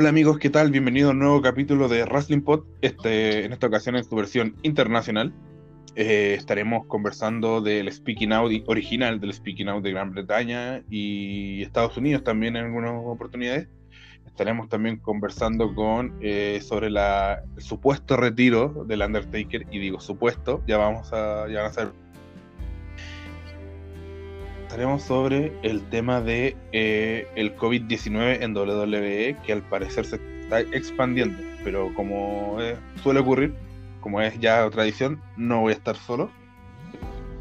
Hola amigos, ¿qué tal? Bienvenido a un nuevo capítulo de Wrestling Pod, este, en esta ocasión en su versión internacional. Eh, estaremos conversando del Speaking Out original, del Speaking Out de Gran Bretaña y Estados Unidos también en algunas oportunidades. Estaremos también conversando con eh, sobre la, el supuesto retiro del Undertaker, y digo supuesto, ya vamos a, ya van a saber Estaremos sobre el tema de eh, el COVID-19 en WWE, que al parecer se está expandiendo, pero como suele ocurrir, como es ya tradición, no voy a estar solo.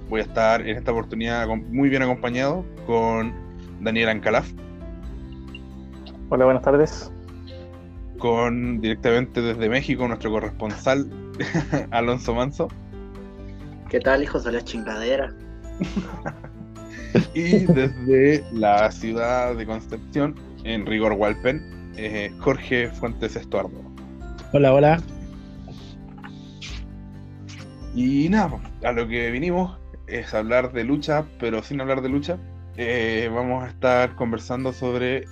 Voy a estar en esta oportunidad muy bien acompañado con Daniel Ancalaf. Hola, buenas tardes. Con directamente desde México nuestro corresponsal Alonso Manso. ¿Qué tal, hijos de la chingadera? y desde la ciudad de Concepción, en Rigor Walpen, eh, Jorge Fuentes Estuardo. Hola, hola. Y nada, a lo que vinimos es hablar de lucha, pero sin hablar de lucha. Eh, vamos a estar conversando sobre,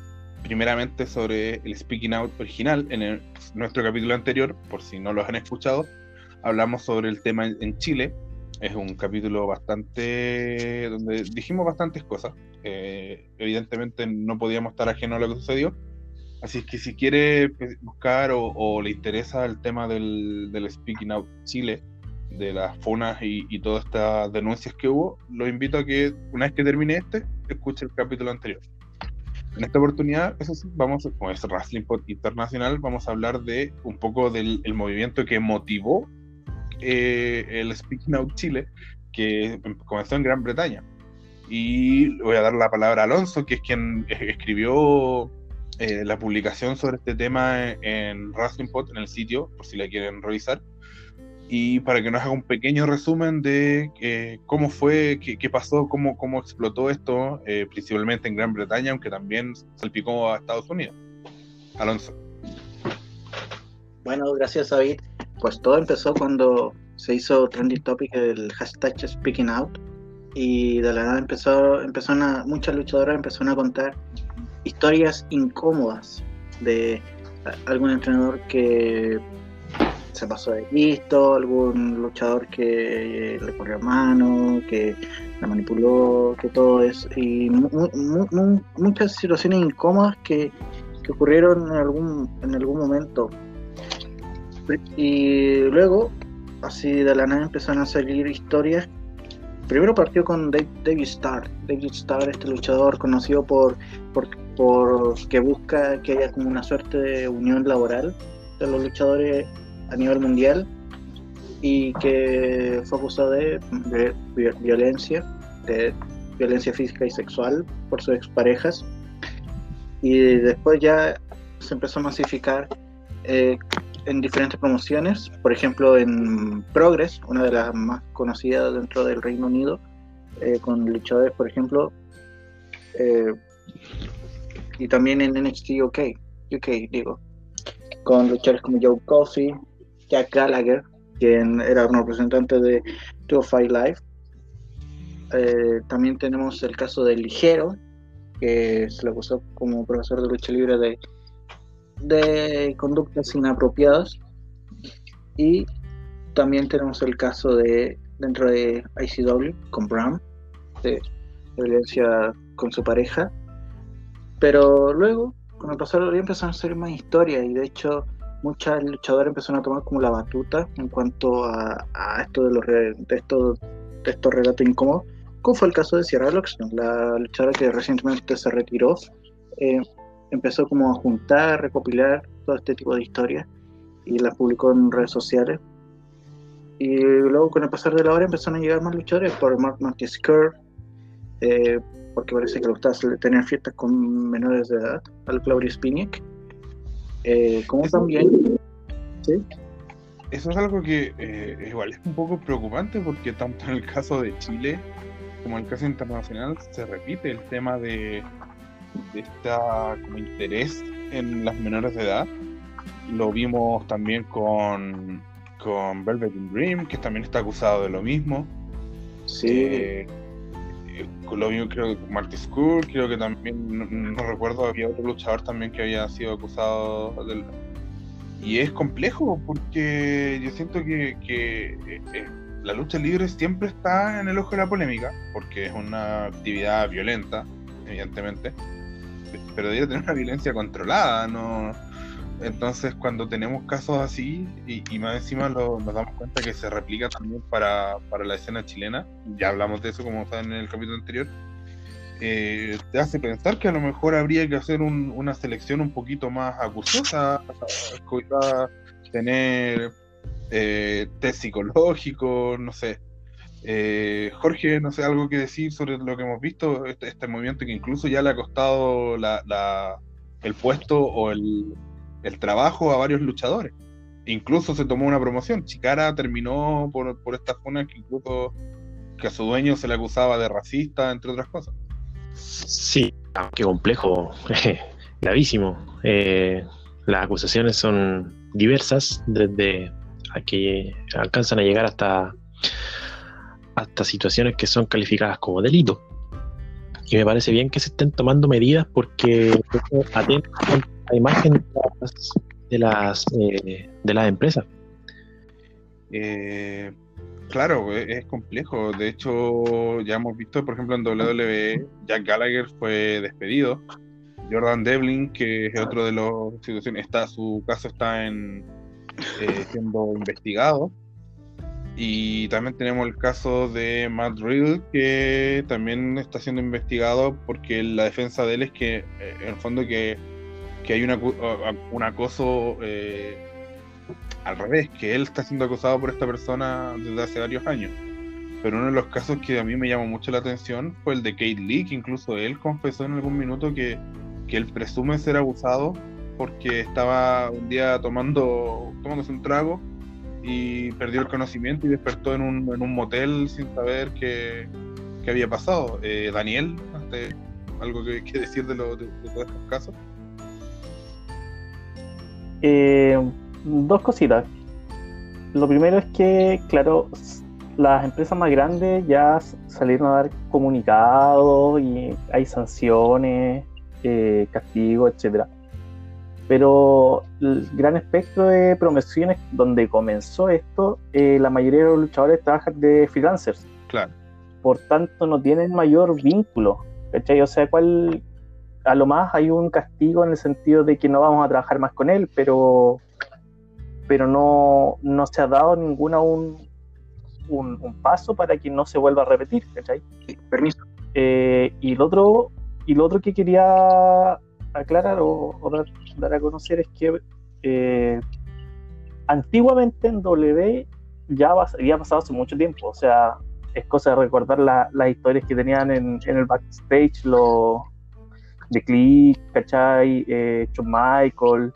primeramente, sobre el Speaking Out original. En nuestro capítulo anterior, por si no los han escuchado, hablamos sobre el tema en Chile, es un capítulo bastante. donde dijimos bastantes cosas. Eh, evidentemente no podíamos estar ajeno a lo que sucedió. Así que si quiere buscar o, le interesa el tema del, Speaking Out Chile, de las funas y, todas estas denuncias que hubo, lo invito a que una vez que termine este, escuche el capítulo anterior. En esta oportunidad, eso sí, vamos, con es Wrestling Pod Internacional, vamos a hablar de un poco del movimiento que motivó eh, el Speaking Out Chile, que comenzó en Gran Bretaña. Y voy a dar la palabra a Alonso, que es quien escribió eh, la publicación sobre este tema en Wrestling Pod, en el sitio, por si la quieren revisar. Y para que nos haga un pequeño resumen de eh, cómo fue, qué, pasó, cómo, cómo explotó esto, principalmente en Gran Bretaña, aunque también salpicó a Estados Unidos. Alonso. Bueno, gracias David pues todo empezó cuando se hizo trending topic el hashtag Speaking Out. Y de la nada empezó, empezó muchas luchadoras empezaron a contar historias incómodas de algún entrenador que se pasó de listo, algún luchador que le corrió mano, que la manipuló, que todo eso, y muchas situaciones incómodas que, que ocurrieron en algún, en algún momento y luego, así de la nada empezaron a salir historias. Primero partió con David Starr. David Starr, este luchador conocido por, por, que busca que haya como una suerte de unión laboral de los luchadores a nivel mundial y que fue acusado de, violencia, de violencia física y sexual por sus exparejas. Y después ya se empezó a masificar eh, en diferentes promociones, por ejemplo en Progress, una de las más conocidas dentro del Reino Unido, eh, con luchadores, por ejemplo, eh, y también en NXT UK, UK digo, con luchadores como Joe Coffey, Jack Gallagher, quien era un representante de 205 Live. Eh, también tenemos el caso de Ligero, que se le acusó como profesor de lucha libre de de conductas inapropiadas. Y también tenemos el caso de dentro de ICW con Bram de violencia con su pareja. Pero luego con el pasar del día empezaron a ser más historias y de hecho muchas luchadoras empezaron a tomar como la batuta en cuanto a, esto de los de estos de estos relatos incómodos como fue el caso de Sierra Loxton la luchadora que recientemente se retiró eh, empezó como a juntar, recopilar todo este tipo de historias y las publicó en redes sociales. Y luego con el pasar de la hora empezaron a llegar más luchadores por Mark Marquez eh, porque parece que le gustaba tener fiestas con menores de edad, al Claudio Spiniak. Eh, como también... ¿sí? Eso es algo que eh, igual es un poco preocupante porque tanto en el caso de Chile como en el caso internacional se repite el tema de de esta como interés en las menores de edad. Lo vimos también con, con Velvet Dream, que también está acusado de lo mismo. Sí. Eh, eh, lo mismo creo que Marty School, creo que también, no, recuerdo, había otro luchador también que había sido acusado del... Y es complejo porque yo siento que, que eh, eh, la lucha libre siempre está en el ojo de la polémica, porque es una actividad violenta, evidentemente, pero debe tener una violencia controlada, no entonces, cuando tenemos casos así, y, más encima nos damos cuenta que se replica también para, la escena chilena, ya hablamos de eso como saben en el capítulo anterior, eh, te hace pensar que a lo mejor habría que hacer una selección un poquito más acuciosa, tener eh, test psicológico, no sé. Eh, Jorge, no sé, algo que decir sobre lo que hemos visto, este, este movimiento que incluso ya le ha costado el puesto o el, trabajo a varios luchadores. Incluso se tomó una promoción. Chicara terminó por, por esta zona que incluso que a su dueño se le acusaba de racista, entre otras cosas. Sí, qué complejo, gravísimo. Eh, las acusaciones son diversas, desde a que alcanzan a llegar hasta, hasta situaciones que son calificadas como delito. Y me parece bien que se estén tomando medidas porque atentan la imagen de las, de las, eh, empresas. Eh, claro, e, es, complejo. De hecho, ya hemos visto, por ejemplo, en WWE, Jack Gallagher fue despedido. Jordan Devlin, que es otro de los situaciones, está, su caso está en, eh, siendo investigado. Y también tenemos el caso de Matt Riddle, que también está siendo investigado porque la defensa de él es que, en el fondo, que que hay una, un acoso eh, al revés, que él está siendo acosado por esta persona desde hace varios años. Pero uno de los casos que a mí me llamó mucho la atención fue el de Kate Lee, que incluso él confesó en algún minuto que, que él presume ser abusado porque estaba un día tomando tomándose un trago y perdió el conocimiento y despertó en un, en un motel sin saber qué, qué había pasado. Eh, Daniel, ¿algo que, decir de, lo, de todos estos casos? Eh, dos cositas. Lo primero es que, claro, las empresas más grandes ya salieron a dar comunicados y hay sanciones, eh, castigos, etcétera. Pero el gran espectro de promociones donde comenzó esto, eh, la mayoría de los luchadores trabajan de freelancers. Claro. Por tanto, no tienen mayor vínculo. ¿cachai? O sea, ¿cuál, a lo más hay un castigo en el sentido de que no vamos a trabajar más con él, pero, pero no, no se ha dado ninguna un, un, paso para que no se vuelva a repetir, ¿cachai? permiso. Eh, y, lo otro, y lo otro que quería aclarar o, dar, a conocer es que eh, antiguamente en W ya había pasado hace mucho tiempo, o sea, es cosa de recordar las historias que tenían en, en el backstage los de Click, ¿cachai? Eh, John Michael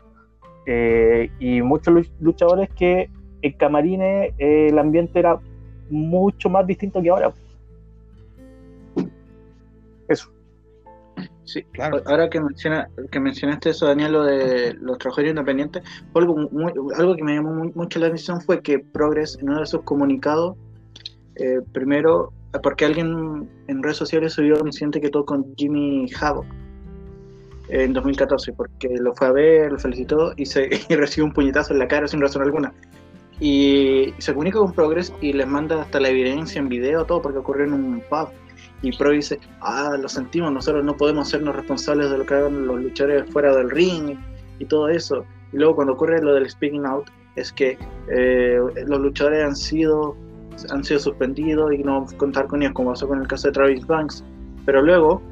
eh, y muchos luchadores que en camarines eh, el ambiente era mucho más distinto que ahora. Eso. Sí, claro. Ahora que, menciona, que mencionaste eso, Daniel, lo de los trabajadores independientes, algo, que me llamó mucho la atención fue que Progress, en uno de sus comunicados, primero, porque alguien en redes sociales subió un incidente que todo con Jimmy Havoc, en 2014, porque lo fue a ver, lo felicitó y, se, y recibió un puñetazo en la cara sin razón alguna. Y se comunica con Progress y les manda hasta la evidencia en video, todo, porque ocurrió en un pub. Y Pro dice, ah, lo sentimos, nosotros no podemos hacernos responsables de lo que hagan los luchadores fuera del ring y todo eso. Y luego cuando ocurre lo del speaking out, es que eh, los luchadores han sido, han sido suspendidos y no contar con ellos, como pasó con el caso de Travis Banks. Pero luego,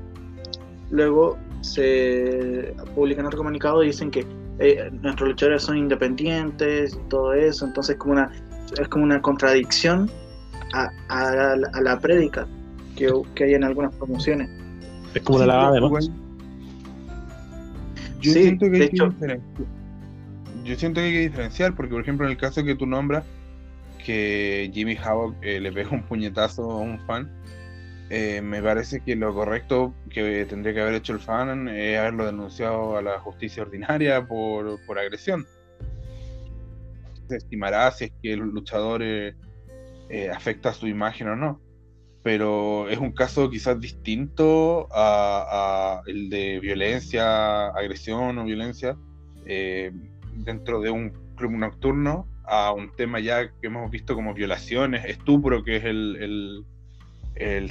luego se publican otro comunicado y dicen que eh, nuestros luchadores son independientes y todo eso, entonces como una, es como una contradicción a, a, la, prédica que, que, hay en algunas promociones. Es como la lavada Yo siento que hay que Yo siento que hay que diferenciar, porque por ejemplo en el caso que tú nombras, que Jimmy Havoc eh, le pega un puñetazo a un fan, eh, me parece que lo correcto que tendría que haber hecho el fan es haberlo denunciado a la justicia ordinaria por, por agresión. Se estimará si es que el luchador eh, eh, afecta su imagen o no. Pero es un caso quizás distinto a, el de violencia, agresión o violencia eh, dentro de un club nocturno a un tema ya que hemos visto como violaciones, estupro, que es el,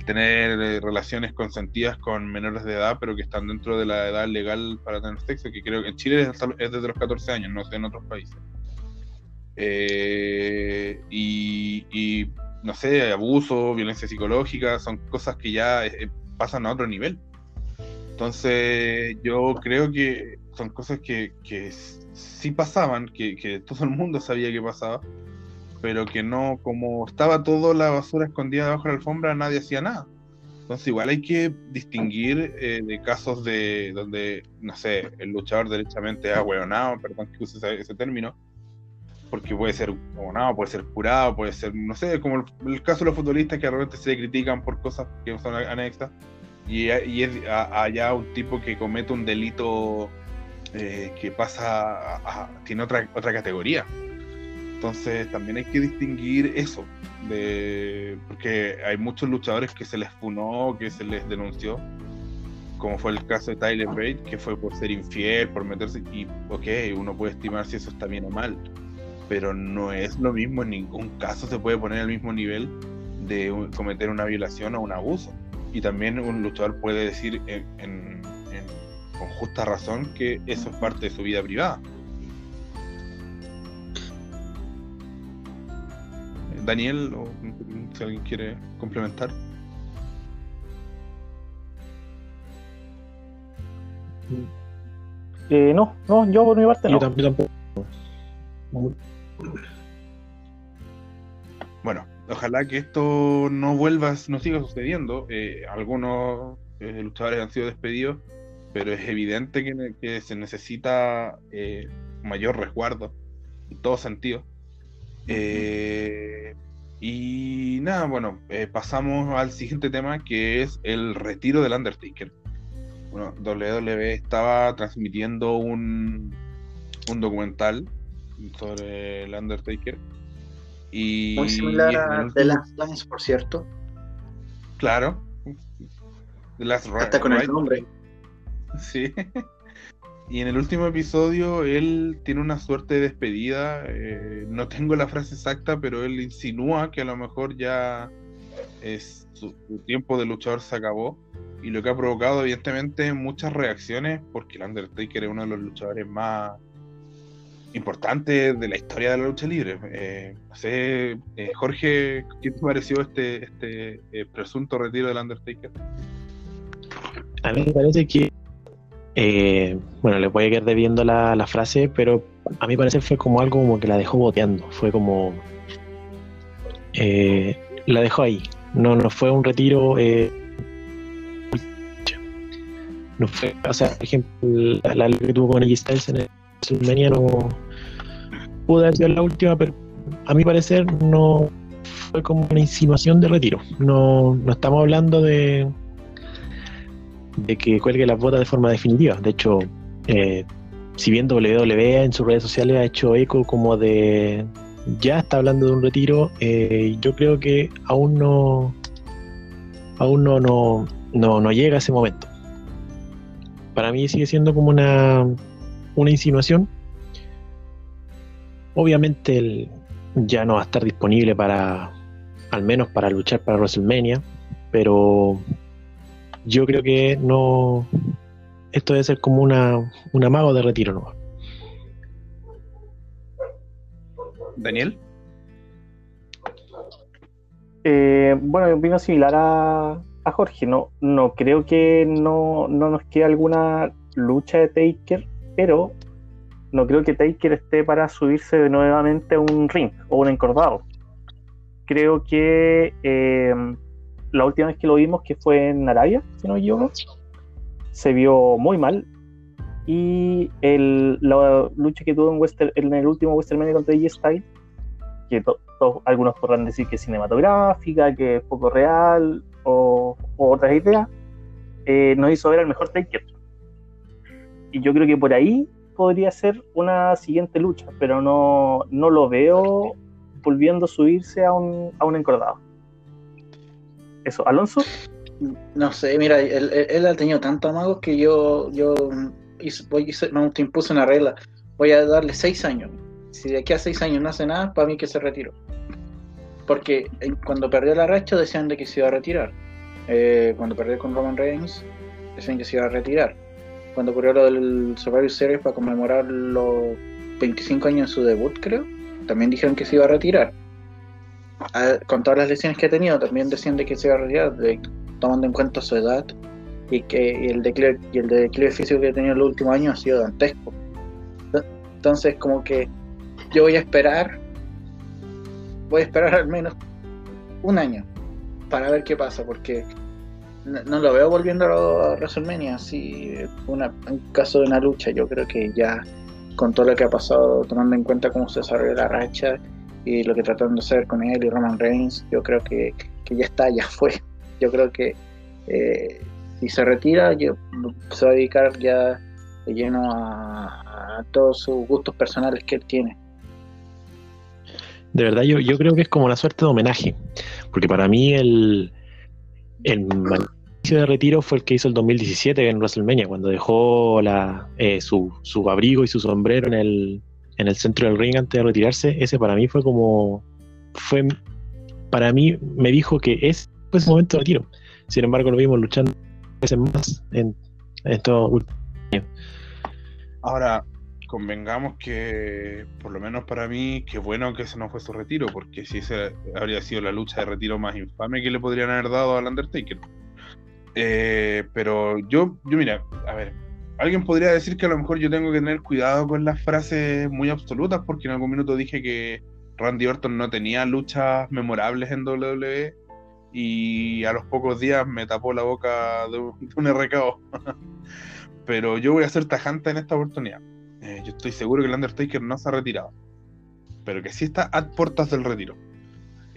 tener relaciones consentidas con menores de edad, pero que están dentro de la edad legal para tener sexo, que creo que en Chile es, desde los 14 años, no sé en otros países. Eh, y, no sé, abuso, violencia psicológica, son cosas que ya eh, pasan a otro nivel. Entonces, yo creo que son cosas que, que sí pasaban, que, todo el mundo sabía que pasaba, pero que no, como estaba toda la basura escondida debajo de la alfombra, nadie hacía nada. Entonces igual hay que distinguir eh, de casos de donde, no sé, el luchador derechamente ha hueonado, perdón que use ese, término, porque puede ser hueonado, puede ser curado, puede ser, no sé, como el, caso de los futbolistas que realmente se critican por cosas que son anexas, y, y es allá un tipo que comete un delito eh, que pasa a, tiene otra, otra categoría. Entonces también hay que distinguir eso, de, porque hay muchos luchadores que se les funó, que se les denunció, como fue el caso de Tyler Bate, que fue por ser infiel, por meterse, y ok, uno puede estimar si eso está bien o mal, pero no es lo mismo, en ningún caso se puede poner al mismo nivel de cometer una violación o un abuso. Y también un luchador puede decir en con justa razón que eso es parte de su vida privada. Daniel, o si alguien quiere complementar. Eh, no, no, yo por mi parte no. tampoco. Bueno, ojalá que esto no vuelva, no siga sucediendo. Eh, algunos eh, luchadores han sido despedidos pero es evidente que, se necesita eh, mayor resguardo en todo sentido. Y nada, bueno, pasamos al siguiente tema que es el retiro del Undertaker. Bueno, WWE estaba transmitiendo un documental sobre el Undertaker. Y, Muy similar a The Last Dance, por cierto. Claro. The Last Hasta con el nombre. Sí. Y en el último episodio él tiene una suerte de despedida. Eh, no tengo la frase exacta, pero él insinúa que a lo mejor ya es su, tiempo de luchador se acabó. Y lo que ha provocado, evidentemente, muchas reacciones, porque el Undertaker es uno de los luchadores más importantes de la historia de la lucha libre. Eh, sé, eh, Jorge, ¿qué te pareció este, este presunto retiro del Undertaker? A mí me parece que eh, bueno, le voy a quedar debiendo la, la, frase, pero a mi parecer fue como algo como que la dejó boteando. Fue como. Eh, la dejó ahí. No, no fue un retiro. Eh, no fue, o sea, por ejemplo, la, la que tuvo con AJ Styles en el WrestleMania no pudo haber sido la última, pero a mi parecer no fue como una insinuación de retiro. No, no estamos hablando de de que cuelgue las botas de forma definitiva. De hecho, eh, si bien WWE en sus redes sociales ha hecho eco como de ya está hablando de un retiro, eh, yo creo que aún no aún no, no, no, llega ese momento. Para mí sigue siendo como una, una insinuación. Obviamente él ya no va a estar disponible para, al menos para luchar para WrestleMania, pero yo creo que no. Esto debe ser como una, un amago de retiro, ¿no? Daniel. Eh, bueno, opino similar a, a, Jorge. No, no creo que no, no nos quede alguna lucha de Taker, pero no creo que Taker esté para subirse nuevamente a un ring o un encordado. Creo que eh, la última vez que lo vimos, que fue en Arabia, si no me equivoco, se vio muy mal. Y la lucha que tuvo en, Western, en el último WrestleMania contra AJ Styles, que algunos podrán decir que es cinematográfica, que es poco real, o, otras ideas, eh, nos hizo ver el mejor Taker. Y yo creo que por ahí podría ser una siguiente lucha, pero no, no lo veo volviendo a subirse a un, a un encordado. Eso, Alonso. No sé, mira, él, él- ha tenido tantos amagos que yo, yo hice, voy, hice- me impuse una regla. Voy a darle seis años. Si de aquí a seis años no hace nada, para mí que se retiró. Porque eh, cuando perdió la racha decían de que se iba a retirar. Eh, cuando perdió con Roman Reigns, decían que se iba a retirar. Cuando ocurrió lo del Survivor Series para conmemorar los 25 años de su debut, creo, también dijeron que se iba a retirar. Ah, con todas las lesiones que ha tenido, también decían de que se iba a retirar, tomando en cuenta su edad y que el declive el declive físico que ha tenido en los últimos años ha sido dantesco. Entonces, como que yo voy a esperar, voy a esperar al menos un año para ver qué pasa, porque no, lo veo volviendo a WrestleMania, así una, un caso de una lucha, yo creo que ya con todo lo que ha pasado, tomando en cuenta cómo se desarrolló la racha y lo que trataron de hacer con él y Roman Reigns, yo creo que, que ya está, ya fue. Yo creo que eh, si se retira, yo, se va a dedicar ya de lleno a, todos sus gustos personales que él tiene. De verdad, yo, yo creo que es como una suerte de homenaje. Porque para mí el, de retiro fue el que hizo el 2017 en WrestleMania, cuando dejó la, eh, su, su abrigo y su sombrero en el, en el centro del ring antes de retirarse. Ese para mí fue como. fue Para mí me dijo que ese fue ese momento de retiro. Sin embargo, lo vimos luchando veces más en, en estos últimos Ahora, convengamos que, por lo menos para mí, qué bueno que ese no fue su retiro, porque si esa habría sido la lucha de retiro más infame que le podrían haber dado al Undertaker. Eh, pero yo, yo, mira, a ver, alguien podría decir que a lo mejor yo tengo que tener cuidado con las frases muy absolutas, porque en algún minuto dije que Randy Orton no tenía luchas memorables en WWE y a los pocos días me tapó la boca de un, de RKO. pero yo voy a ser tajante en esta oportunidad. Eh, yo estoy seguro que el Undertaker no se ha retirado, pero que sí está a puertas del retiro.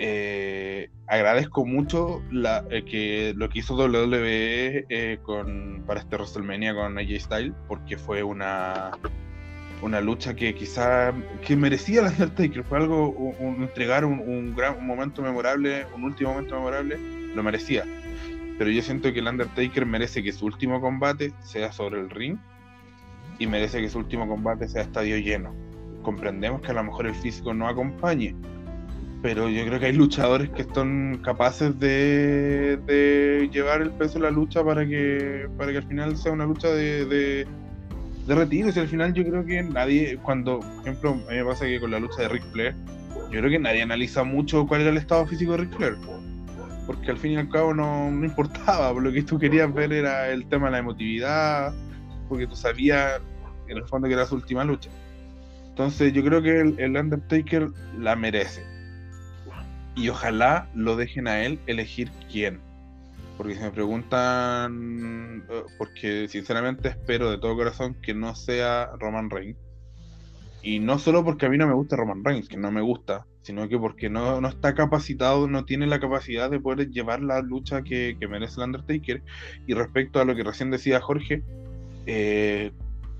Eh, agradezco mucho la, eh, que lo que hizo WWE eh, con, para este WrestleMania con AJ Styles, porque fue una, una lucha que quizá que merecía el Undertaker. Fue algo, entregar un, un gran un momento memorable, un último momento memorable, lo merecía. Pero yo siento que el Undertaker merece que su último combate sea sobre el ring y merece que su último combate sea estadio lleno. Comprendemos que a lo mejor el físico no acompañe, pero yo creo que hay luchadores que están capaces de, de llevar el peso de la lucha para que, para que al final sea una lucha de, de, de retiro. Y al final yo creo que nadie, cuando, por ejemplo, a mí me pasa que con la lucha de Ric Flair, yo creo que nadie analiza mucho cuál era el estado físico de Ric Flair. Porque al fin y al cabo no, no importaba, lo que tú querías ver era el tema de la emotividad, porque tú sabías en el fondo que era su última lucha. Entonces yo creo que el Undertaker la merece. Y ojalá lo dejen a él elegir quién. Porque si me preguntan, eh, porque sinceramente espero de todo corazón que no sea Roman Reigns. Y no solo porque a mí no me gusta Roman Reigns, que no me gusta, sino que porque no, no está capacitado, no tiene la capacidad de poder llevar la lucha que, que merece el Undertaker. Y respecto a lo que recién decía Jorge, eh,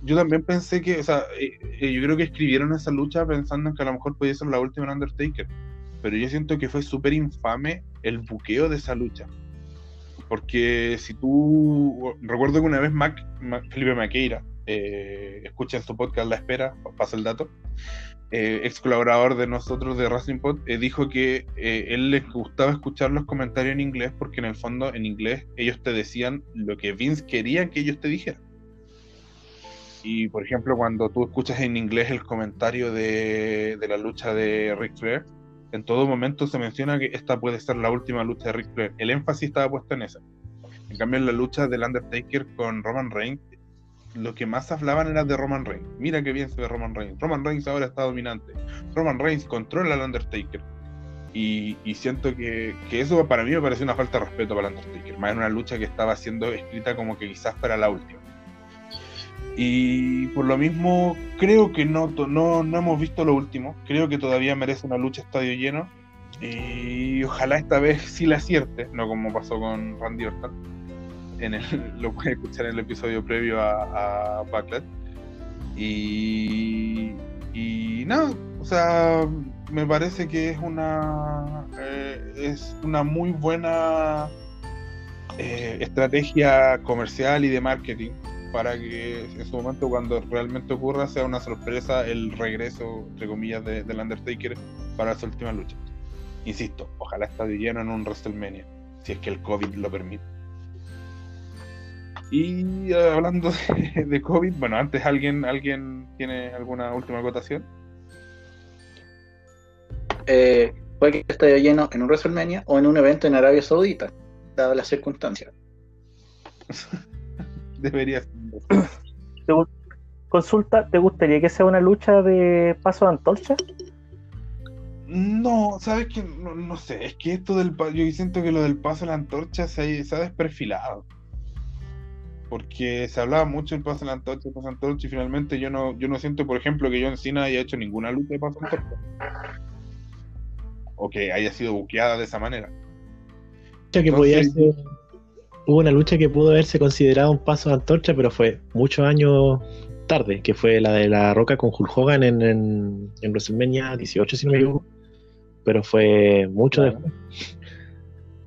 yo también pensé que, o sea, eh, yo creo que escribieron esa lucha pensando en que a lo mejor podía ser la última en Undertaker. Pero yo siento que fue súper infame el buqueo de esa lucha. Porque si tú. Recuerdo que una vez Mac, Felipe Maqueira, eh, escucha en su podcast La Espera, paso el dato, eh, ex colaborador de nosotros de Wrestling Pod, eh, dijo que eh, él les gustaba escuchar los comentarios en inglés porque en el fondo en inglés ellos te decían lo que Vince quería que ellos te dijeran. Y por ejemplo, cuando tú escuchas en inglés el comentario de, de la lucha de Ric Flair, en todo momento se menciona que esta puede ser la última lucha de Ric Flair. El énfasis estaba puesto en esa. En cambio, en la lucha del Undertaker con Roman Reigns, lo que más hablaban era de Roman Reigns. Mira qué bien se ve Roman Reigns. Roman Reigns ahora está dominante. Roman Reigns controla al Undertaker. Y, siento que, eso para mí me parece una falta de respeto para el Undertaker. Más en una lucha que estaba siendo escrita como que quizás para la última. Y por lo mismo, creo que no, no, no hemos visto lo último. Creo que todavía merece una lucha estadio lleno. Y ojalá esta vez sí la acierte, no como pasó con Randy Orton. En el, lo pueden escuchar en el episodio previo a, a Backlash. Y, y nada, o sea, me parece que es una, eh, es una muy buena eh, estrategia comercial y de marketing para que en su momento cuando realmente ocurra sea una sorpresa el regreso, entre comillas, de, del Undertaker para su última lucha. Insisto, ojalá esté de lleno en un WrestleMania, si es que el COVID lo permite. Y eh, hablando de, de, COVID, bueno, antes alguien, alguien tiene alguna última acotación. Eh, puede que esté lleno en un WrestleMania o en un evento en Arabia Saudita, dadas las circunstancias. Debería Consulta, ¿te gustaría que sea una lucha de paso de antorcha? No, sabes que no, no, sé, es que esto del yo siento que lo del paso de la antorcha se ha, se ha desperfilado. Porque se hablaba mucho del paso de la antorcha, el paso de la antorcha, y finalmente yo no, yo no siento, por ejemplo, que yo en Cena haya hecho ninguna lucha de paso de antorcha. O que haya sido buqueada de esa manera. que Entonces, podía ser hubo una lucha que pudo haberse considerado un paso de antorcha, pero fue muchos años tarde, que fue la de la Roca con Hulk Hogan en, en, en WrestleMania 18, si no me equivoco. Pero fue mucho claro. después.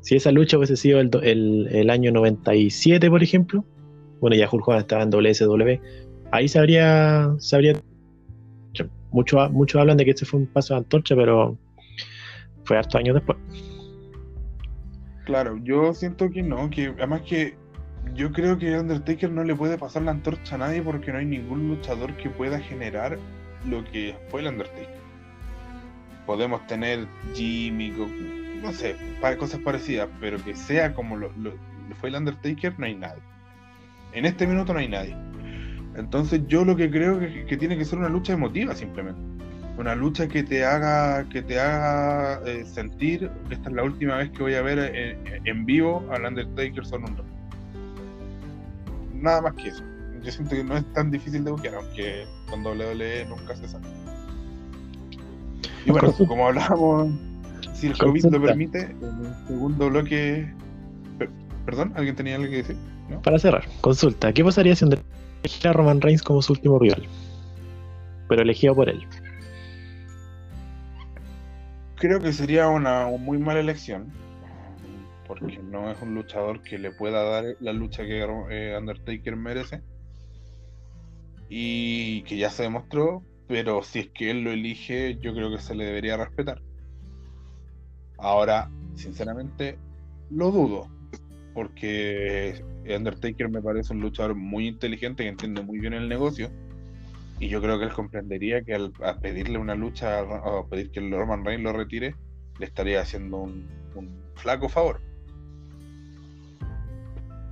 Si esa lucha hubiese sido el, el, el, año 97, por ejemplo, bueno, ya Hulk Hogan estaba en WSW, ahí se habría, se habría muchos mucho hablan de que este fue un paso de antorcha, pero fue harto años después. Claro, yo siento que no, que además que yo creo que Undertaker no le puede pasar la antorcha a nadie porque no hay ningún luchador que pueda generar lo que fue el Undertaker. Podemos tener Jimmy, no sé, cosas parecidas, pero que sea como lo, fue el Undertaker, no hay nadie. En este minuto no hay nadie. Entonces yo lo que creo que, que tiene que ser una lucha emotiva simplemente una lucha que te haga que te haga eh, sentir que esta es la última vez que voy a ver en, en vivo al Undertaker son un nada más que eso. Yo siento que no es tan difícil de buscar aunque con WWE nunca se sabe. Y bueno como hablábamos si el COVID lo permite en el segundo bloque perdón alguien tenía algo que decir ¿No? para cerrar consulta ¿qué pasaría si Undertaker a Roman Reigns como su último rival pero elegido por él creo que sería una muy mala elección. Porque no es un luchador que le pueda dar la lucha que eh, Undertaker merece. Y que ya se demostró. Pero si es que él lo elige, yo creo que se le debería respetar. Ahora, sinceramente, lo dudo. Porque Undertaker me parece un luchador muy inteligente que entiende muy bien el negocio y yo creo que él comprendería que al a pedirle una lucha, a pedir que el Roman Reigns lo retire, le estaría haciendo un, un flaco favor.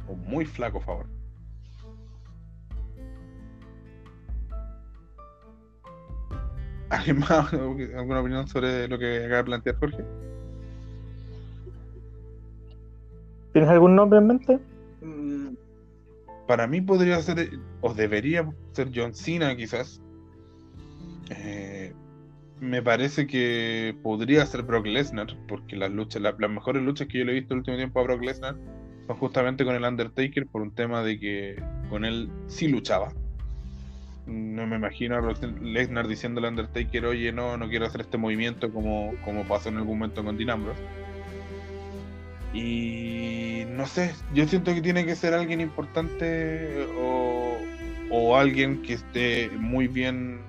Un muy flaco favor. ¿Alguien más? ¿Alguna opinión sobre lo que acaba de plantear Jorge? ¿Tienes algún nombre en mente? Mm, para mí podría ser, o debería ser John Cena quizás. Eh, me parece que podría ser Brock Lesnar, porque las luchas, la, las mejores luchas que yo le he visto el último tiempo a Brock Lesnar son justamente con el Undertaker por un tema de que con él sí luchaba. No me imagino a Lesnar diciendo al Undertaker, oye, no, no quiero hacer este movimiento como, como pasó en algún momento con Dean Ambrose. Y no sé, yo siento que tiene que ser alguien importante o, o alguien que esté muy bien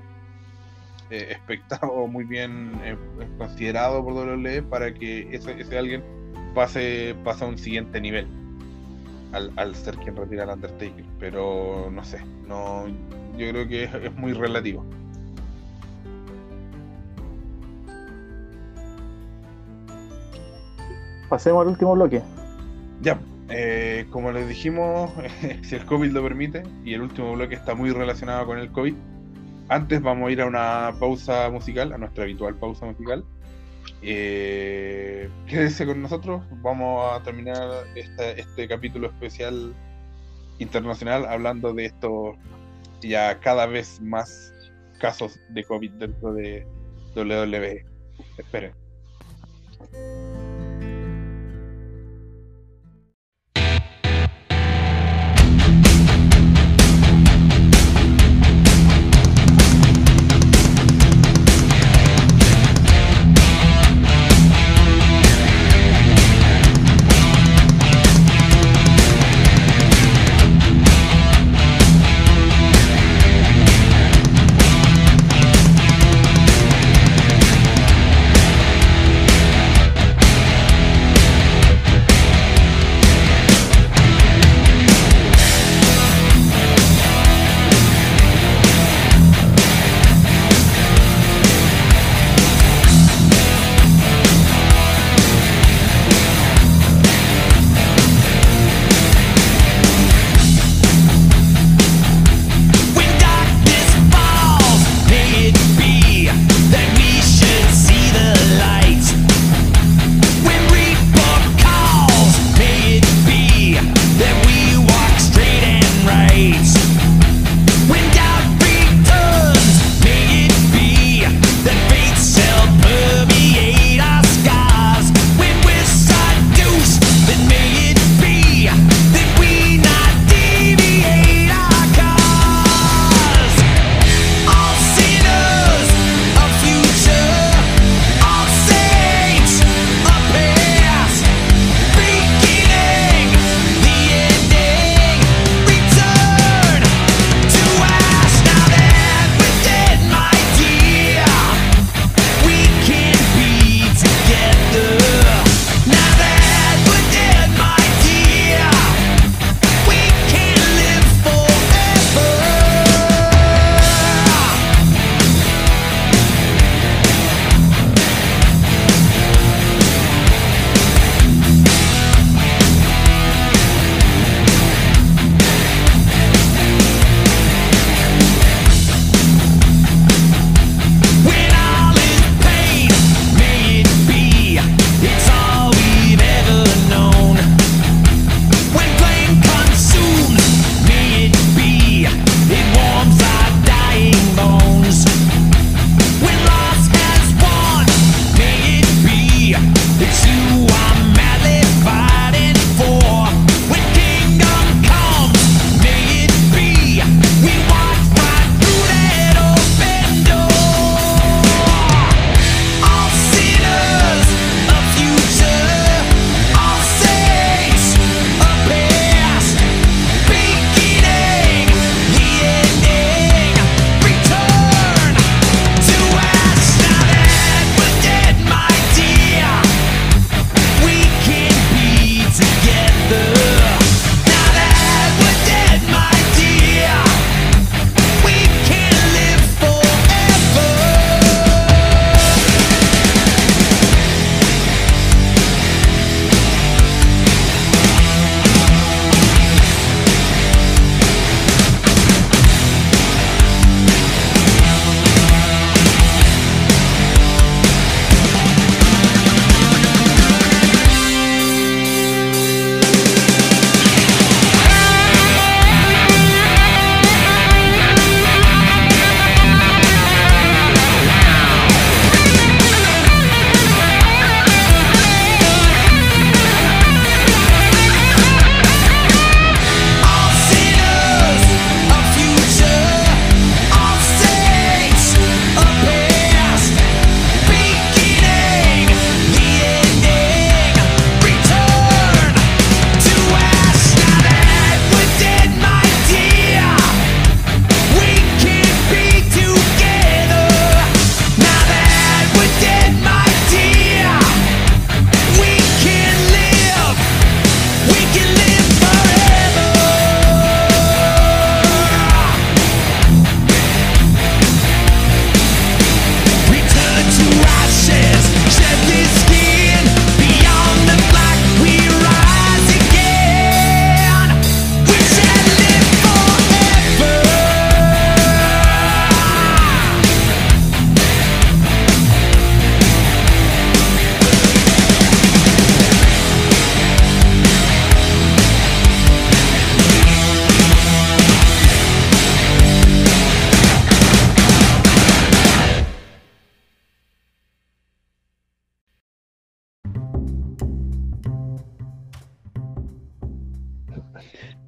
eh, expectado o muy bien eh, considerado por WWE para que ese, ese alguien pase, pase a un siguiente nivel al, al, ser quien retira al Undertaker. Pero no sé, no, yo creo que es, es muy relativo. pasemos al último bloque. Ya, eh, como les dijimos, si el COVID lo permite, y el último bloque está muy relacionado con el COVID, antes vamos a ir a una pausa musical, a nuestra habitual pausa musical. Eh, quédese con nosotros, vamos a terminar este, este capítulo especial internacional hablando de estos ya cada vez más casos de COVID dentro de WWE. Esperen.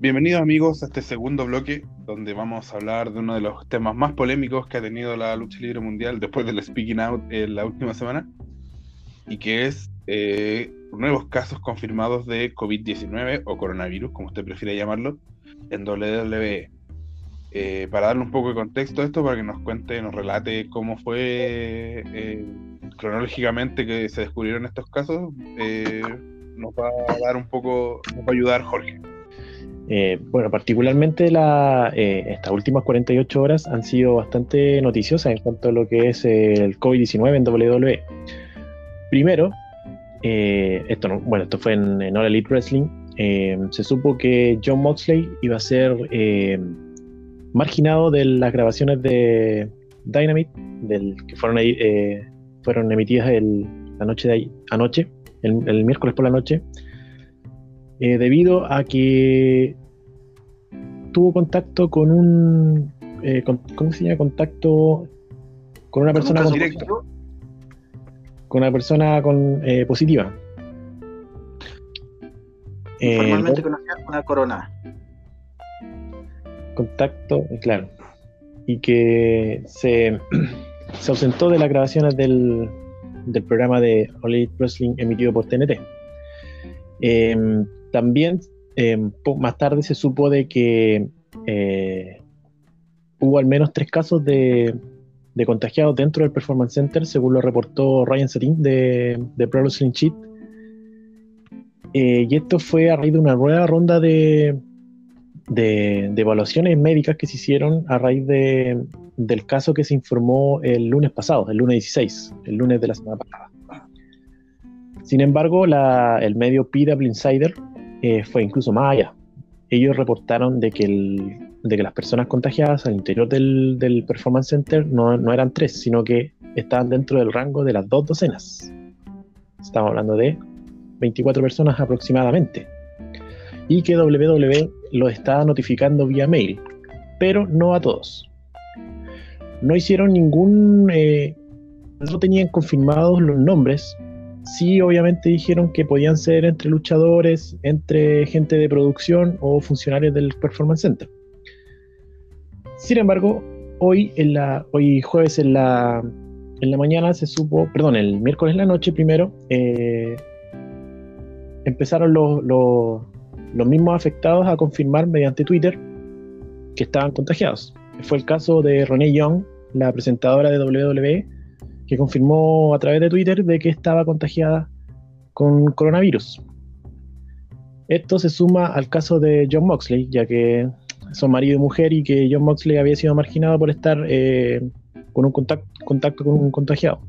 Bienvenidos amigos a este segundo bloque donde vamos a hablar de uno de los temas más polémicos que ha tenido la lucha libre mundial después del Speaking Out en la última semana y que es eh, nuevos casos confirmados de COVID-19 o coronavirus, como usted prefiere llamarlo, en WWE. Eh, para darle un poco de contexto a esto, para que nos cuente, nos relate cómo fue eh, cronológicamente que se descubrieron estos casos, nos va a dar un poco, nos va a ayudar Jorge. Eh, bueno, particularmente la, eh, estas últimas 48 horas han sido bastante noticiosas en cuanto a lo que es el COVID-19 en WWE. Primero, eh, esto no, bueno, esto fue en, en All Elite Wrestling, se supo que John Moxley iba a ser marginado de las grabaciones de Dynamite, del, que fueron, fueron emitidas el, de anoche, el miércoles por la noche, eh, debido a que tuvo contacto con un. Eh, ¿Cómo se llama? Contacto con una persona con, directo. con una persona con eh, positiva. Formalmente conocida como una corona. Contacto, claro. Y que se, se ausentó de las grabaciones del, del programa de All Wrestling emitido por TNT. Eh, también eh, más tarde se supo de que eh, hubo al menos tres casos de, contagiados dentro del Performance Center, según lo reportó Ryan Satin de, de Pro Wrestling Cheat. Eh, y esto fue a raíz de una nueva ronda de, de, evaluaciones médicas que se hicieron a raíz del caso que se informó el lunes pasado, el lunes 16, el lunes de la semana pasada. Sin embargo, el medio PW Insider eh, fue incluso más allá. Ellos reportaron de que, de que las personas contagiadas al interior del, Performance Center no, no, eran tres, sino que estaban dentro del rango de las dos docenas. Estamos hablando de 24 personas aproximadamente. Y que WWE lo estaba notificando vía mail, pero no a todos. No hicieron ningún... Eh, no tenían confirmados los nombres sí obviamente dijeron que podían ser entre luchadores, entre gente de producción o funcionarios del Performance Center. Sin embargo, hoy, en la, hoy jueves en la, en la mañana se supo, perdón, el miércoles en la noche primero, eh, empezaron los, los, los mismos afectados a confirmar mediante Twitter que estaban contagiados. Fue el caso de Renee Young, la presentadora de WWE, que confirmó a través de Twitter de que estaba contagiada con coronavirus. Esto se suma al caso de John Moxley, ya que son marido y mujer y que John Moxley había sido marginado por estar eh, con un contacto, con un contagiado.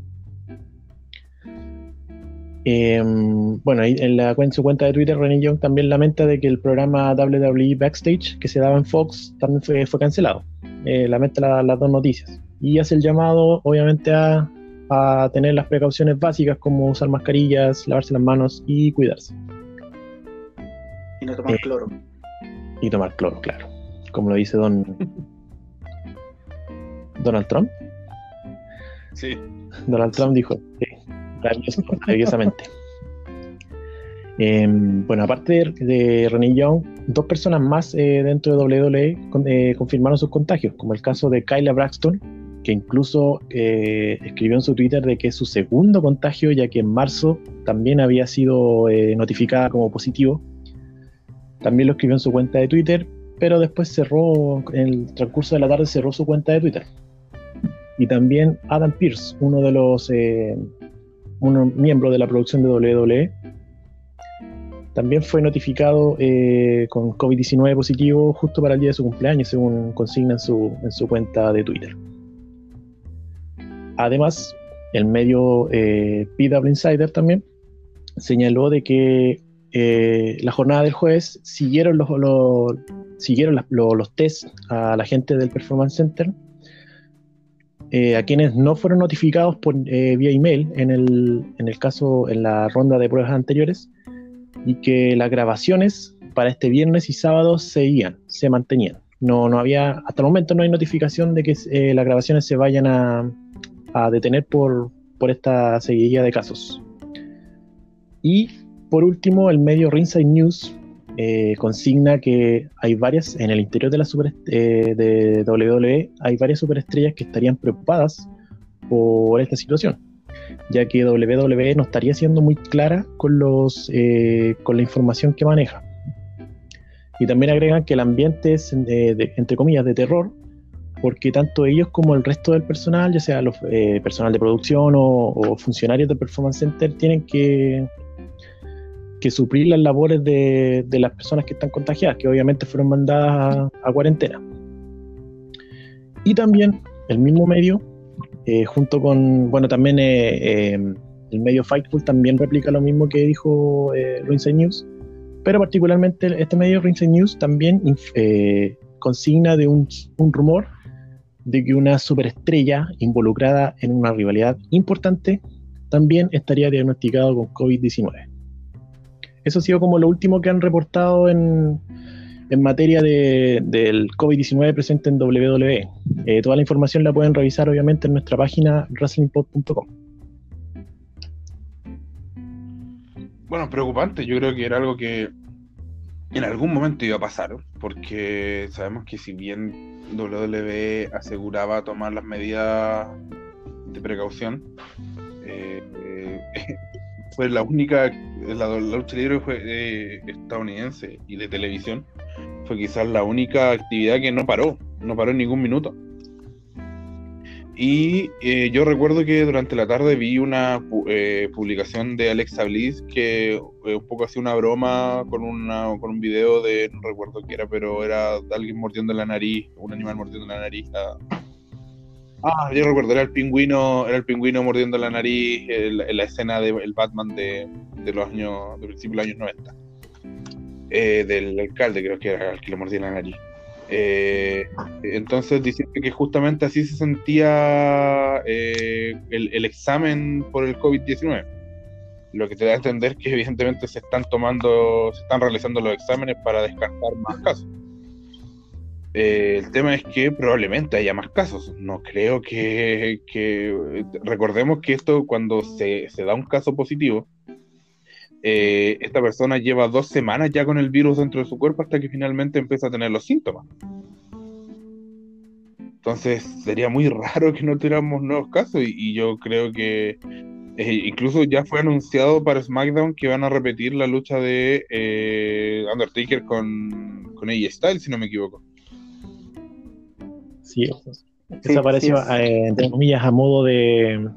Em, bueno, en, la, su cuenta de Twitter, René Young también lamenta de que el programa WWE Backstage que se daba en Fox también fue, cancelado. Eh, lamenta las dos noticias. Y hace el llamado, obviamente, a, a tener las precauciones básicas como usar mascarillas, lavarse las manos y cuidarse. Y no tomar eh, cloro. Y tomar cloro, claro. Como lo dice don Donald Trump. Sí. Donald Trump dijo, sí, maravilosamente. Em, bueno, aparte de, René Young, dos personas más eh, dentro de WWE eh, confirmaron sus contagios, como el caso de Kyla Braxton, que incluso eh, escribió en su Twitter de que es su segundo contagio, ya que en marzo también había sido eh, notificada como positivo. También lo escribió en su cuenta de Twitter, pero después cerró, en el transcurso de la tarde cerró su cuenta de Twitter. Y también Adam Pierce, uno de los eh, miembros de la producción de WWE, también fue notificado con COVID-19 positivo justo para el día de su cumpleaños, según consigna en su, en su cuenta de Twitter. Además, el medio eh, PW Insider también señaló de que eh, la jornada del jueves siguieron los, siguieron los test a la gente del Performance Center, eh, a quienes no fueron notificados por eh, vía email en el, en el caso, en la ronda de pruebas anteriores, y que las grabaciones para este viernes y sábado seguían, se mantenían. No, no había, hasta el momento no hay notificación de que las grabaciones se vayan a, a detener por, esta seguidilla de casos. Y por último, el medio Ringside News eh, consigna que hay varias, en el interior de la super, eh, de WWE, hay varias superestrellas que estarían preocupadas por esta situación, ya que WWE no estaría siendo muy clara con, los, eh, con la información que maneja. Y también agregan que el ambiente es, entre comillas, de terror, porque tanto ellos como el resto del personal, ya sea los personal de producción o, o funcionarios del Performance Center, tienen que que suplir las labores de, las personas que están contagiadas, que obviamente fueron mandadas a, cuarentena. Y también el mismo medio, eh, junto con, bueno, también eh, eh, el medio Fightful también replica lo mismo que dijo eh, News, pero particularmente este medio Ringside News también consigna de un, un rumor de que una superestrella involucrada en una rivalidad importante también estaría diagnosticado con COVID-19. Eso ha sido como lo último que han reportado en, en materia de, del COVID-19 presente en WWE. Eh, toda la información la pueden revisar obviamente en nuestra página wrestlingpod.com. Bueno, preocupante, yo creo que era algo que en algún momento iba a pasar, porque sabemos que si bien WWE aseguraba tomar las medidas de precaución, eh, fue la única, la, lucha libre fue, eh, estadounidense y de televisión, fue quizás la única actividad que no paró, no paró en ningún minuto. Y eh, yo recuerdo que durante la tarde vi una eh, publicación de Alexa Bliss que un poco hacía una broma con, una, con un video de, no recuerdo qué era, pero era alguien mordiendo la nariz, un animal mordiendo la nariz Ah, yo recuerdo, era el pingüino, era el pingüino mordiendo la nariz en la escena del Batman de, los años, de principios de los años 90. Eh, del alcalde, creo que era el que le mordía la nariz. Eh, entonces diciendo que justamente así se sentía eh, el, examen por el COVID-19. Lo que te da a entender que evidentemente se están tomando, se están realizando los exámenes para descartar más casos. Eh, el tema es que probablemente haya más casos. No creo que, recordemos que esto cuando se, da un caso positivo, eh, esta persona lleva dos semanas ya con el virus dentro de su cuerpo hasta que finalmente empieza a tener los síntomas. Entonces sería muy raro que no tuviéramos nuevos casos y, yo creo que eh, incluso ya fue anunciado para SmackDown que van a repetir la lucha de Undertaker con, con AJ Styles, si no me equivoco. Sí, eso apareció, eh, entre comillas, a modo de,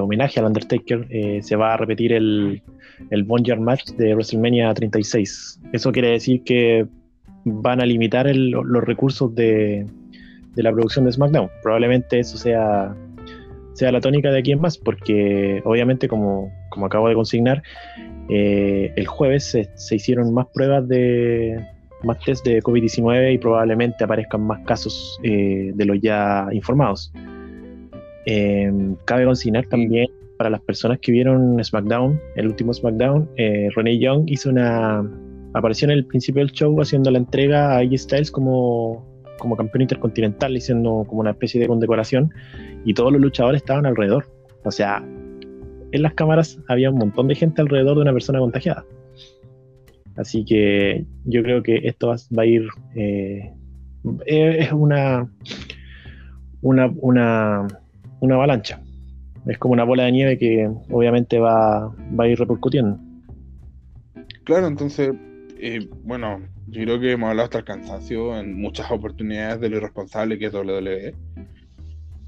homenaje al Undertaker. Eh, se va a repetir el, el Boneyard Match de WrestleMania 36. Eso quiere decir que van a limitar los recursos de, la producción de SmackDown. Probablemente eso sea, sea la tónica de aquí en más, porque obviamente, como, como acabo de consignar, eh, el jueves se hicieron más pruebas de, más test de COVID-19 y probablemente aparezcan más casos eh, de los ya informados. Em, cabe consignar también para las personas que vieron SmackDown, el último SmackDown, eh, Renee Young hizo una aparición en el principio del show haciendo la entrega a AJ Styles como, como campeón intercontinental, haciendo como una especie de condecoración, y todos los luchadores estaban alrededor. O sea, en las cámaras había un montón de gente alrededor de una persona contagiada. Así que yo creo que esto va, a ir. Eh, es una, una, una, avalancha. Es como una bola de nieve que obviamente va, va a ir repercutiendo. Claro, entonces, eh, bueno, yo creo que hemos hablado hasta el cansancio en muchas oportunidades de lo irresponsable que es WWE.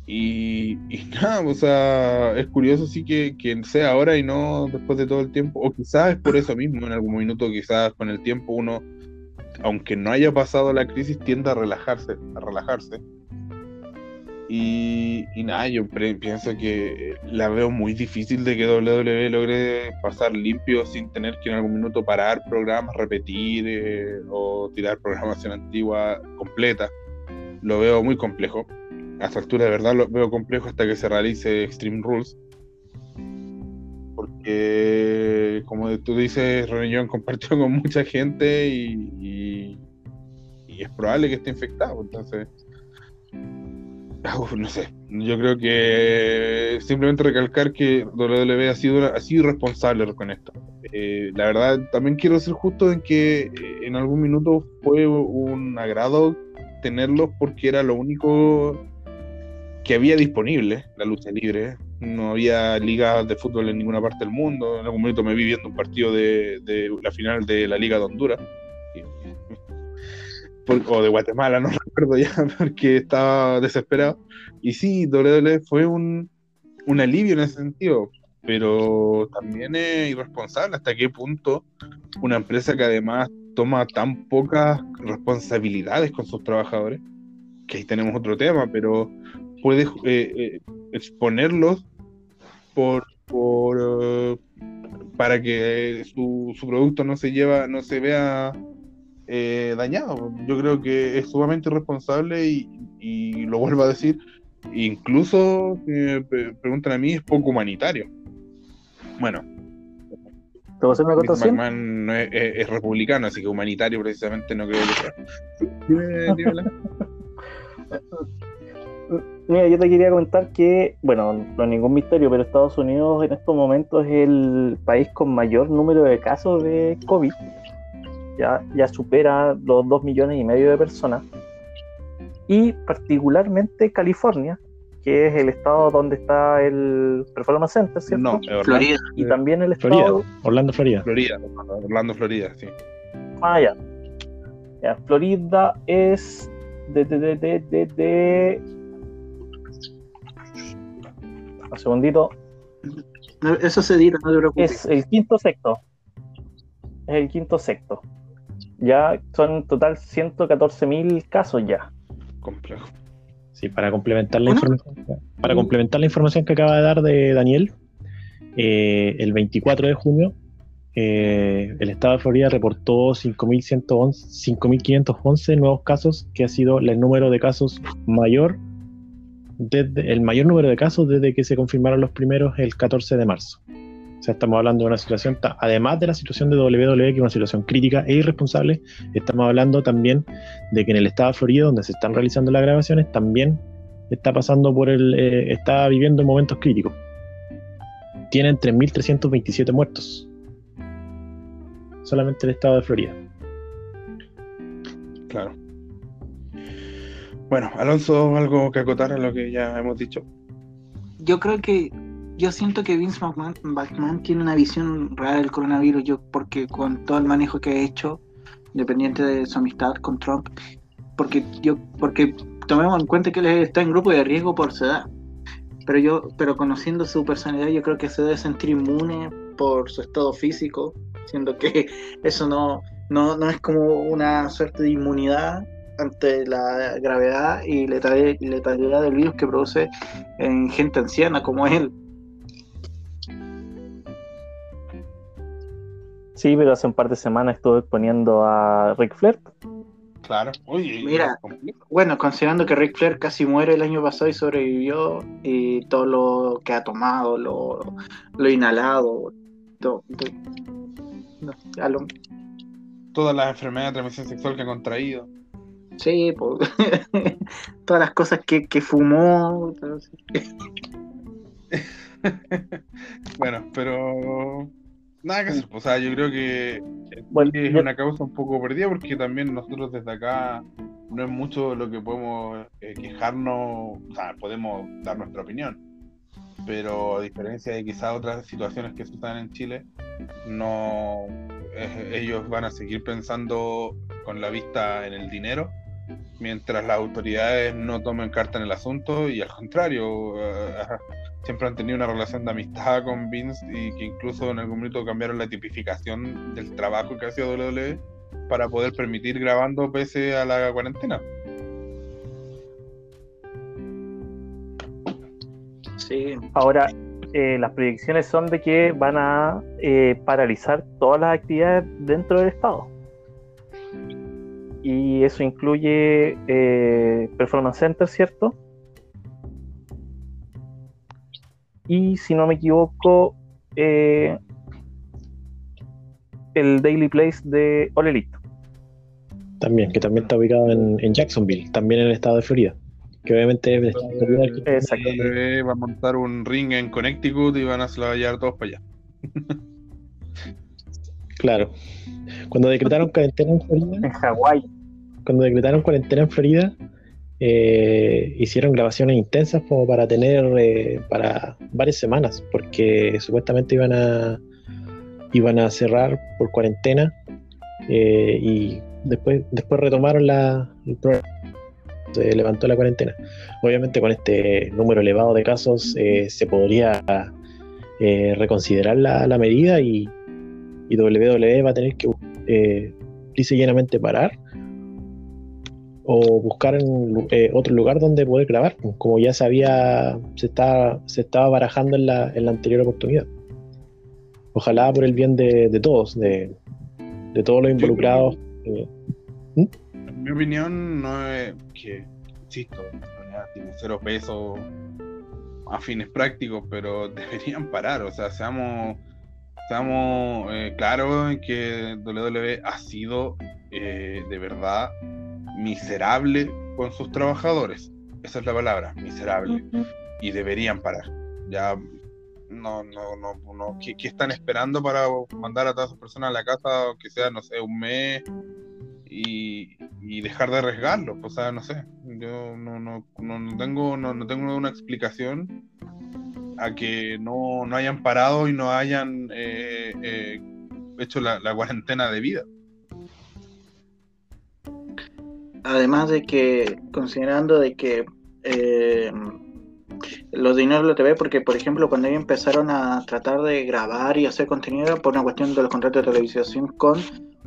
Y, nada, o sea, es curioso sí que, que, sea ahora y no después de todo el tiempo, o quizás es por eso mismo, en algún minuto quizás con el tiempo uno, aunque no haya pasado la crisis, tiende a relajarse, a relajarse. Y, nada, yo pienso que la veo muy difícil de que WWE logre pasar limpio sin tener que en algún minuto parar programas, repetir eh, o tirar programación antigua completa. Lo veo muy complejo a esta altura de verdad lo veo complejo hasta que se realice Extreme Rules. Porque, como tú dices, Reunión compartió con mucha gente y, y, es probable que esté infectado. Entonces, no sé. Yo creo que simplemente recalcar que WWE ha sido, ha sido irresponsable con esto. eh, la verdad, también quiero ser justo en que eh, en algún minuto fue un agrado tenerlos porque era lo único que había disponible, la lucha libre. No había ligas de fútbol en ninguna parte del mundo. En algún momento me vi viendo un partido de, de la final de la Liga de Honduras. O de Guatemala, no recuerdo ya, porque estaba desesperado. Y sí, WWE fue un, un alivio en ese sentido, pero también es irresponsable hasta qué punto una empresa que además toma tan pocas responsabilidades con sus trabajadores, que ahí tenemos otro tema, pero puede eh, eh, exponerlos por, por eh, para que su, su, producto no se lleva, no se vea dañado. Yo creo que es sumamente irresponsable y, y lo vuelvo a decir, incluso me preguntan a mí, es poco humanitario. Bueno, ¿Te voy a hacer una acotación? McMahon no es, es, es, republicano, así que humanitario precisamente no creo que sea. Dime, dímela. Mira, yo te quería comentar que, bueno, no es ningún misterio, pero Estados Unidos en estos momentos es el país con mayor número de casos de COVID. Ya, ya supera los 2 millones y medio de personas. Y particularmente California, que es el estado donde está el Performance Center, ¿cierto? No, Orlando, Florida. Y también el estado. Florida, Orlando, Florida. Florida, Orlando, Florida, sí. Ah, ya. ya. Florida es de, de, de, de, de, de... Un segundito. Eso se dirá, no te preocupes. Es el quinto sexto. Es el quinto sexto. Ya son en total 114 mil casos ya. Complejo. Sí, para complementar la información, para complementar la información que acaba de dar de Daniel, eh, el 24 de junio eh, el estado de Florida reportó 5.511 nuevos casos, que ha sido el número de casos mayor, desde, el mayor número de casos desde que se confirmaron los primeros el 14 de marzo. O sea, estamos hablando de una situación, además de la situación de WWE, que es una situación crítica e irresponsable, estamos hablando también de que en el estado de Florida, donde se están realizando las grabaciones, también está pasando por el, eh, está viviendo momentos críticos. Tienen 3.327 muertos solamente el estado de Florida. Claro. Bueno, Alonso, algo que acotar a lo que ya hemos dicho. Yo creo que, yo siento que Vince McMahon, McMahon tiene una visión real del coronavirus, yo porque con todo el manejo que ha hecho, independiente de su amistad con Trump, porque yo, porque tomemos en cuenta que él está en grupo de riesgo por su edad. Pero yo, pero conociendo su personalidad, yo creo que se debe sentir inmune por su estado físico, siendo que eso no, no, no es como una suerte de inmunidad ante la gravedad y letalidad del virus que produce en gente anciana como él. Sí, pero hace un par de semanas estuve exponiendo a Ric Flair. Claro. Uy, Mira, bueno, considerando que Ric Flair casi muere el año pasado y sobrevivió, y todo lo que ha tomado, lo, lo inhalado, todo, todo, no, a lo, Todas las enfermedades de transmisión sexual que ha contraído. Sí, pues, todas las cosas que, que fumó. bueno, pero nada que hacer. O sea, yo creo que Bueno, es yo- una causa un poco perdida porque también nosotros desde acá no es mucho lo que podemos eh, quejarnos, o sea, podemos dar nuestra opinión. Pero a diferencia de quizás otras situaciones que suceden en Chile, no eh, ellos van a seguir pensando con la vista en el dinero, mientras las autoridades no tomen carta en el asunto y al contrario, eh, siempre han tenido una relación de amistad con Vince y que incluso en algún momento cambiaron la tipificación del trabajo que hacía WWE para poder permitir grabando pese a la cuarentena. Sí, Ahora, eh, las proyecciones son de que van a eh, paralizar todas las actividades dentro del Estado. Y eso incluye eh, Performance Center, ¿cierto? Y si no me equivoco, eh, el Daily Place de All Elite. También, que también está ubicado en, en Jacksonville, también en el estado de Florida. Que obviamente es el estado de Florida el que- Exacto. WWE va a montar un ring en Connecticut y van a se la llevar todos para allá. Claro. Cuando decretaron cuarentena en Florida, En Hawái. cuando decretaron cuarentena en Florida, eh, hicieron grabaciones intensas como para tener eh, para varias semanas, porque supuestamente iban a iban a cerrar por cuarentena eh, y después después retomaron la el programa. se levantó la cuarentena. Obviamente con este número elevado de casos eh, se podría eh, reconsiderar la, la medida y, y WWE va a tener que eh, lisa y llanamente parar o buscar en, eh, otro lugar donde poder grabar, pues, como ya se había, se estaba, se estaba barajando en la, en la anterior oportunidad. Ojalá por el bien de, de todos, de, de todos los involucrados. eh, En mi opinión, no es que, insisto, tiene cero peso a fines prácticos, pero deberían parar. O sea, seamos, seamos eh, claros en que WWE ha sido eh, de verdad miserable con sus trabajadores. Esa es la palabra, miserable. Y deberían parar. Ya no, no, no, no. ¿Qué, qué están esperando para mandar a todas esas personas a la casa, aunque sea, no sé, un mes? y, y dejar de arriesgarlo. O sea, no sé. Yo no, no, no, no tengo, no, no tengo una explicación a que no, no hayan parado y no hayan eh, eh, hecho la, la cuarentena de vida. Además de que, considerando de que eh, los dineros de la TV, porque por ejemplo cuando ellos empezaron a tratar de grabar y hacer contenido por una cuestión de los contratos de televisión con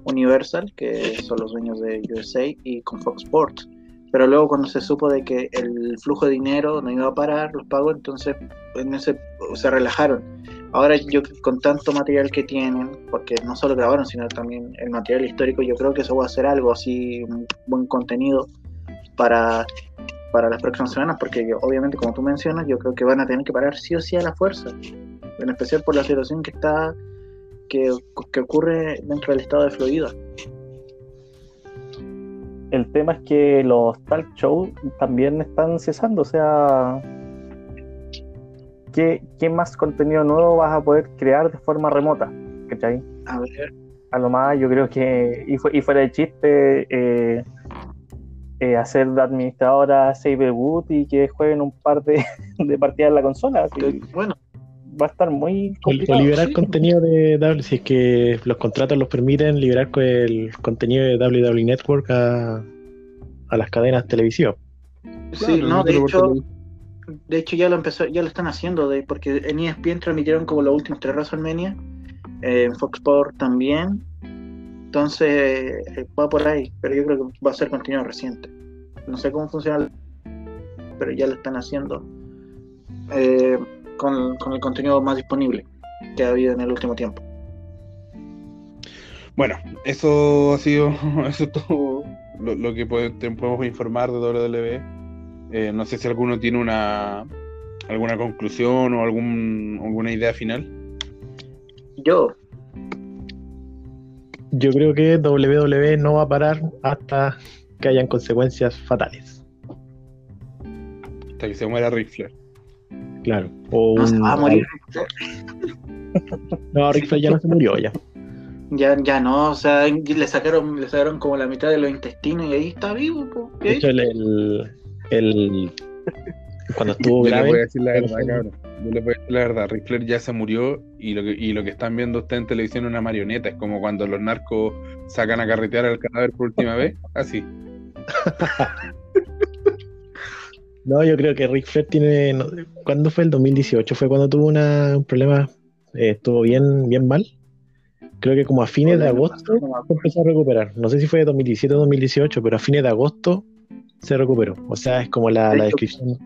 Universal, que son los dueños de USA, y con Fox Sports. Pero luego cuando se supo de que el flujo de dinero no iba a parar, los pagos, entonces en ese, se relajaron. Ahora yo con tanto material que tienen, porque no solo grabaron, sino también el material histórico, yo creo que eso va a ser algo así, un buen contenido para, para las próximas semanas, porque yo, obviamente como tú mencionas, yo creo que van a tener que parar sí o sí a la fuerza, en especial por la situación que está que, que ocurre dentro del estado de Florida. El tema es que los talk shows también están cesando, o sea, ¿qué, qué más contenido nuevo vas a poder crear de forma remota? ¿Cachai? A ver, A lo más yo creo que, y, fu- y fuera de chiste, eh, eh, hacer de administradora Saberwood y que jueguen un par de, de partidas en la consola, así, bueno, va a estar muy O, o complicado. liberar sí. contenido de W, si es que los contratos los permiten, liberar el contenido de WWE Network a, a las cadenas televisivas. sí, Claro, no, de hecho, de hecho ya lo empezó, ya lo están haciendo, de, porque en ESPN transmitieron como los últimos tres WrestleMania, eh, en Fox Sports también, entonces eh, va por ahí, pero yo creo que va a ser contenido reciente. No sé cómo funciona, pero ya lo están haciendo eh, con, con el contenido más disponible que ha habido en el último tiempo. Bueno, eso ha sido eso es todo lo, lo que puede- te podemos informar de WWE. Eh, no sé si alguno tiene una alguna conclusión o algún, alguna idea final. Yo, Yo creo que WWE no va a parar hasta que hayan consecuencias fatales. Hasta que se muera Ric Flair. Claro. O no se un- va a morir. No, Ric Flair ya no se murió ya. Ya, ya no, o sea, le sacaron, le sacaron como la mitad de los intestinos y ahí está vivo. po. ¿Qué? De hecho, el, el, el- cuando estuvo Yo les voy a decir la verdad, cabrón. Yo les voy a decir la verdad. Ric Flair ya se murió y lo que, y lo que están viendo ustedes en televisión es una marioneta. Es como cuando los narcos sacan a carretear al cadáver por última vez. Así. No, yo creo que Ric Flair tiene. no- ¿Cuándo fue el 2018? Fue cuando tuvo una, un problema, eh, estuvo bien, bien mal. Creo que como a fines de agosto se empezó a recuperar. No sé si fue 2017 o 2018, pero a fines de agosto se recuperó. O sea, es como la, De descripción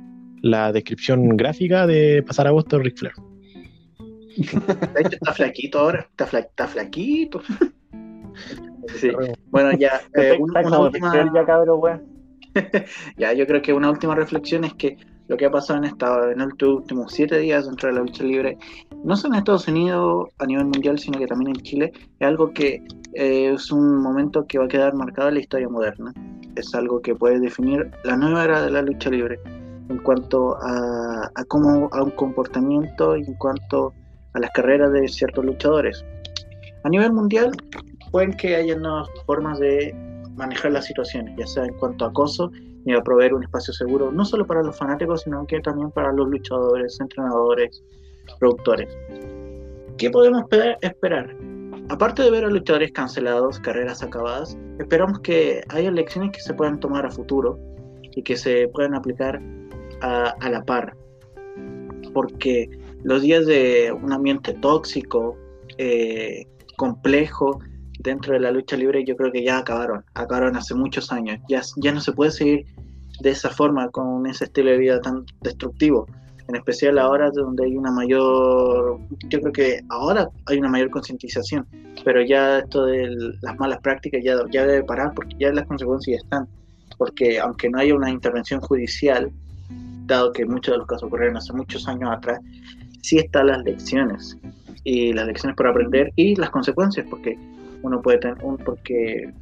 la descripción gráfica de pasar agosto de Ric Flair. De hecho, está flaquito ahora, está, fla- está flaquito. Sí. Bueno, ya, eh, una como última, ya, cabrón, weón. ya, yo creo que una última reflexión es que lo que ha pasado en, esta, en estos últimos siete días dentro de la lucha libre, no solo en Estados Unidos a nivel mundial, sino que también en Chile, es algo que eh, es un momento que va a quedar marcado en la historia moderna. Es algo que puede definir la nueva era de la lucha libre en cuanto a, a cómo a un comportamiento y en cuanto a las carreras de ciertos luchadores. A nivel mundial, pueden que haya nuevas formas de manejar las situaciones, ya sea en cuanto a acoso y a proveer un espacio seguro, no solo para los fanáticos, sino que también para los luchadores, entrenadores, productores. ¿Qué podemos esperar? Aparte de ver a luchadores cancelados, carreras acabadas, esperamos que haya lecciones que se puedan tomar a futuro y que se puedan aplicar a, a la par. Porque los días de un ambiente tóxico, eh, complejo, dentro de la lucha libre yo creo que ya acabaron, acabaron hace muchos años, ya, ya no se puede seguir de esa forma, con ese estilo de vida tan destructivo, en especial ahora donde hay una mayor, yo creo que ahora hay una mayor concientización, pero ya esto de las malas prácticas ya, ya debe parar porque ya las consecuencias están, porque aunque no haya una intervención judicial, dado que muchos de los casos ocurrieron hace muchos años atrás, sí están las lecciones, y las lecciones por aprender y las consecuencias, porque uno puede tener, un, porque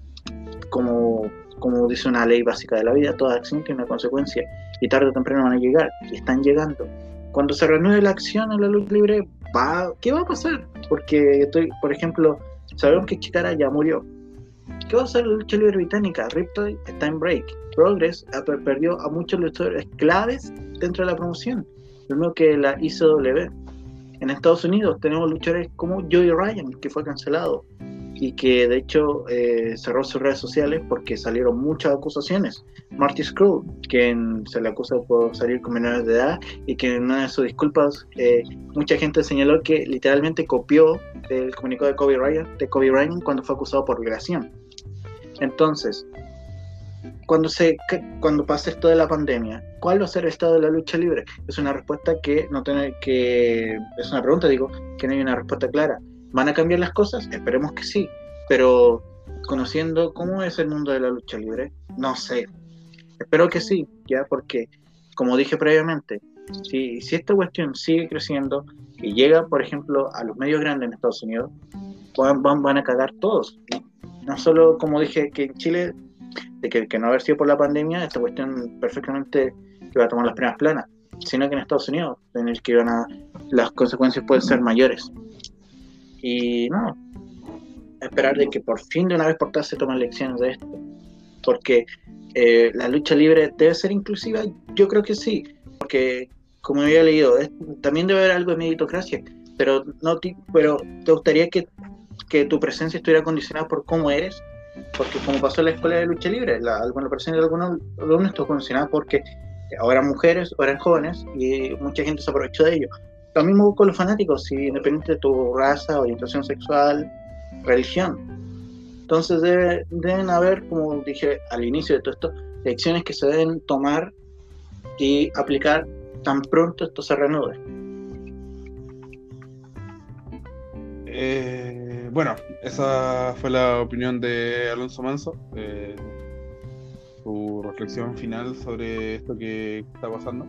como, como dice una ley básica de la vida, toda acción tiene una consecuencia y tarde o temprano van a llegar y están llegando. Cuando se renueve la acción en la luz libre, va, ¿qué va a pasar? Porque estoy, por ejemplo, sabemos que Chikara ya murió. ¿Qué va a hacer la lucha libre británica? Riptide está en break. Progress perdió a muchos luchadores claves dentro de la promoción. Lo mismo que la ICW. En Estados Unidos tenemos luchadores como Joey Ryan, que fue cancelado y que de hecho eh, cerró sus redes sociales porque salieron muchas acusaciones. Marty Screw, quien se le acusa por salir con menores de edad y que en una de sus disculpas eh, mucha gente señaló que literalmente copió el comunicado de Kobe Ryan, de Kobe Ryan cuando fue acusado por violación. Entonces, cuando se cuando pase esto de la pandemia, ¿cuál va a ser el estado de la lucha libre? Es una respuesta que no tiene que es una pregunta digo que no hay una respuesta clara. ¿Van a cambiar las cosas? Esperemos que sí, pero conociendo cómo es el mundo de la lucha libre, no sé. Espero que sí, ya porque como dije previamente, si, esta cuestión sigue creciendo y llega, por ejemplo, a los medios grandes en Estados Unidos, van, van, van a cagar todos. No solo, como dije, que en Chile de que, que no haber sido por la pandemia, esta cuestión perfectamente iba a tomar las primeras planas, sino que en Estados Unidos, en el que iban a, las consecuencias pueden ser mayores. Y no, esperar de que por fin de una vez por todas se tomen lecciones de esto, porque eh, la lucha libre debe ser inclusiva, yo creo que sí, porque como había leído, también debe haber algo de meritocracia, pero no pero te gustaría que, que tu presencia estuviera condicionada por cómo eres porque como pasó en la escuela de lucha libre, la, presencia de algunos alumnos estuvo condicionada porque ahora eran mujeres eran jóvenes y mucha gente se aprovechó de ello. Lo mismo con los fanáticos, si independiente de tu raza, orientación sexual, religión. Entonces deben haber, como dije al inicio de todo esto, lecciones que se deben tomar y aplicar tan pronto esto se reanude. Eh, bueno, esa fue la opinión de Alonso Manso, eh, su reflexión final sobre esto que está pasando.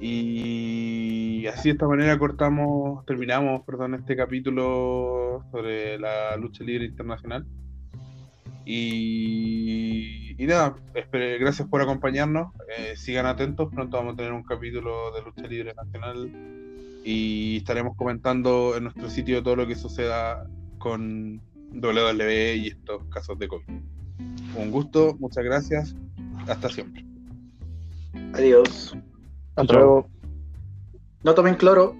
Y así de esta manera cortamos, terminamos, perdón, este capítulo sobre la lucha libre internacional. Y, nada, gracias por acompañarnos. Eh, sigan atentos, pronto vamos a tener un capítulo de lucha libre nacional y estaremos comentando en nuestro sitio todo lo que suceda con WWE y estos casos de COVID. Un gusto, muchas gracias, hasta siempre. Adiós. No tomen cloro.